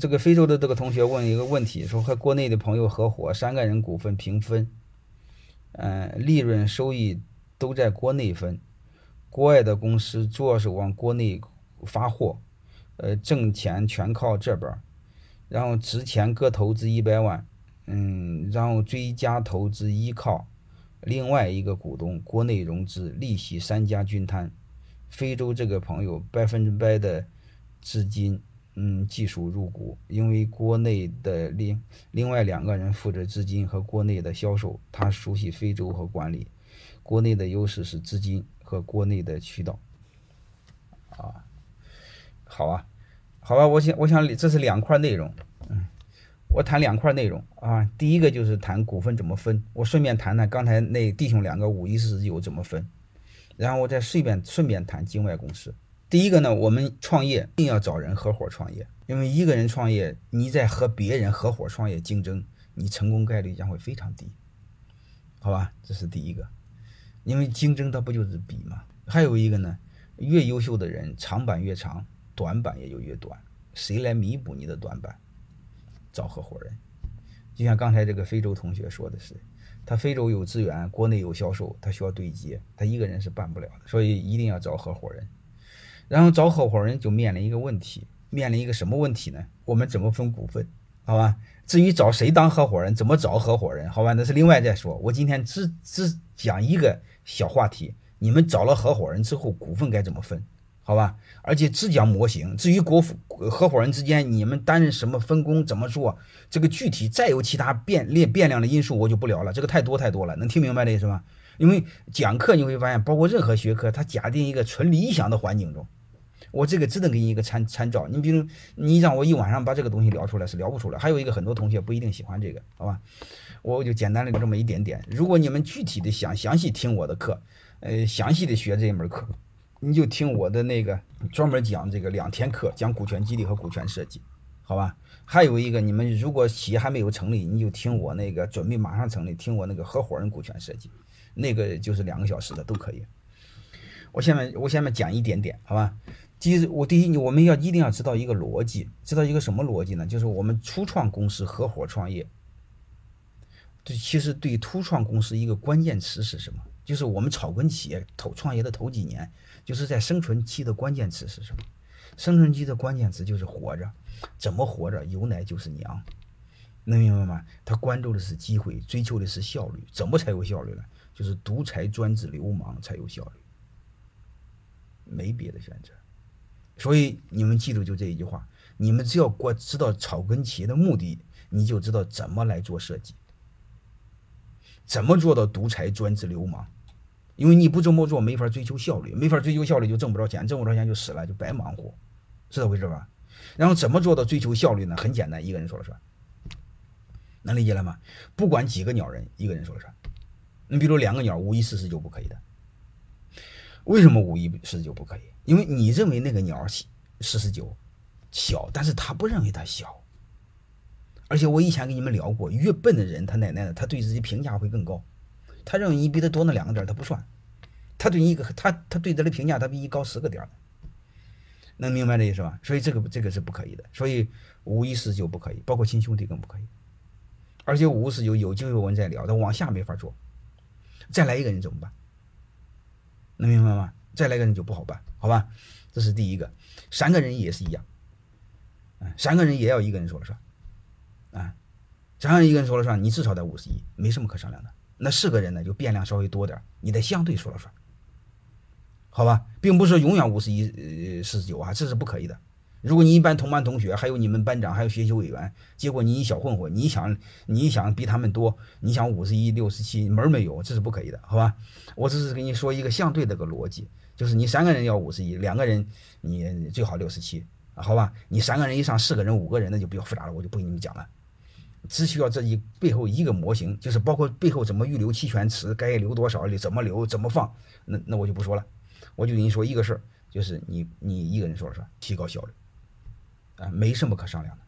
这个非洲的这个同学问一个问题，说和国内的朋友合伙，三个人股份平分，嗯，利润收益都在国内分，国外的公司主要是往国内发货，呃，挣钱全靠这边，然后之前各投资一百万，嗯，然后追加投资依靠另外一个股东国内融资，利息三家均摊，非洲这个朋友百分之百的资金。嗯，技术入股，因为国内的另另外两个人负责资金和国内的销售，他熟悉非洲和管理。国内的优势是资金和国内的渠道。啊，好啊，好吧，我想我想这是两块内容。嗯，我谈两块内容啊，第一个就是谈股份怎么分，我顺便谈谈刚才那弟兄两个五一四十九怎么分，然后我再顺便顺便谈境外公司。第一个呢，我们创业一定要找人合伙创业，因为一个人创业，你在和别人合伙创业竞争，你成功概率将会非常低，好吧？这是第一个，因为竞争它不就是比吗？还有一个呢，越优秀的人长板越长，短板也就越短。谁来弥补你的短板？找合伙人。就像刚才这个非洲同学说的是，他非洲有资源，国内有销售，他需要对接，他一个人是办不了的，所以一定要找合伙人。然后找合伙人就面临一个问题，面临一个什么问题呢？我们怎么分股份？好吧。至于找谁当合伙人，怎么找合伙人，好吧，那是另外再说。我今天只只讲一个小话题，你们找了合伙人之后，股份该怎么分？好吧。而且只讲模型，至于国合伙人之间你们担任什么分工，怎么做，这个具体再有其他变变变量的因素，我就不聊了。这个太多太多了，能听明白这意思吗？因为讲课你会发现，包括任何学科，它假定一个纯理想的环境中。我这个只能给你一个参参照，你比如你让我一晚上把这个东西聊出来是聊不出来。还有一个很多同学不一定喜欢这个，好吧？我就简单的这么一点点。如果你们具体的想详细听我的课，呃，详细的学这一门课，你就听我的那个专门讲这个两天课，讲股权激励和股权设计，好吧？还有一个，你们如果企业还没有成立，你就听我那个准备马上成立，听我那个合伙人股权设计，那个就是两个小时的都可以。我下面我下面讲一点点，好吧？第一，我第一，我们要一定要知道一个逻辑，知道一个什么逻辑呢？就是我们初创公司合伙创业，对，其实对初创公司一个关键词是什么？就是我们草根企业头创业的头几年，就是在生存期的关键词是什么？生存期的关键词就是活着，怎么活着？有奶就是娘，能明白吗？他关注的是机会，追求的是效率，怎么才有效率呢？就是独裁专制流氓才有效率，没别的选择。所以你们记住就这一句话，你们只要过知道草根企业的目的，你就知道怎么来做设计，怎么做到独裁专制流氓，因为你不这么做，没法追求效率，没法追求效率就挣不着钱，挣不着钱就死了，就白忙活，是这回事吧？然后怎么做到追求效率呢？很简单，一个人说了算，能理解了吗？不管几个鸟人，一个人说了算。你比如两个鸟，五一四十九不可以的，为什么五一四十九不可以？因为你认为那个鸟四十九小，但是他不认为它小。而且我以前跟你们聊过，越笨的人，他奶奶的，他对自己评价会更高。他认为你比他多那两个点，他不算。他对你一个，他他对他的评价，他比你高十个点。能明白这意思吧？所以这个这个是不可以的。所以五一四九不可以，包括亲兄弟更不可以。而且五四九有机会我们再聊，他往下没法做。再来一个人怎么办？能明白吗？再来个人就不好办，好吧？这是第一个，三个人也是一样，啊，三个人也要一个人说了算，啊，三个人一个人说了算，你至少得五十一，没什么可商量的。那四个人呢，就变量稍微多点，你得相对说了算，好吧？并不是永远五十一呃四十九啊，这是不可以的。如果你一般同班同学，还有你们班长，还有学习委员，结果你一小混混，你想你想比他们多，你想五十一六十七门没有，这是不可以的，好吧？我只是跟你说一个相对的个逻辑。就是你三个人要五十一，两个人你最好六十七，好吧？你三个人以上，四个人、五个人那就比较复杂了，我就不跟你们讲了。只需要这一背后一个模型，就是包括背后怎么预留期权池，该留多少，怎么留，怎么放，那那我就不说了。我就跟你说一个事儿，就是你你一个人说了算，提高效率，没什么可商量的。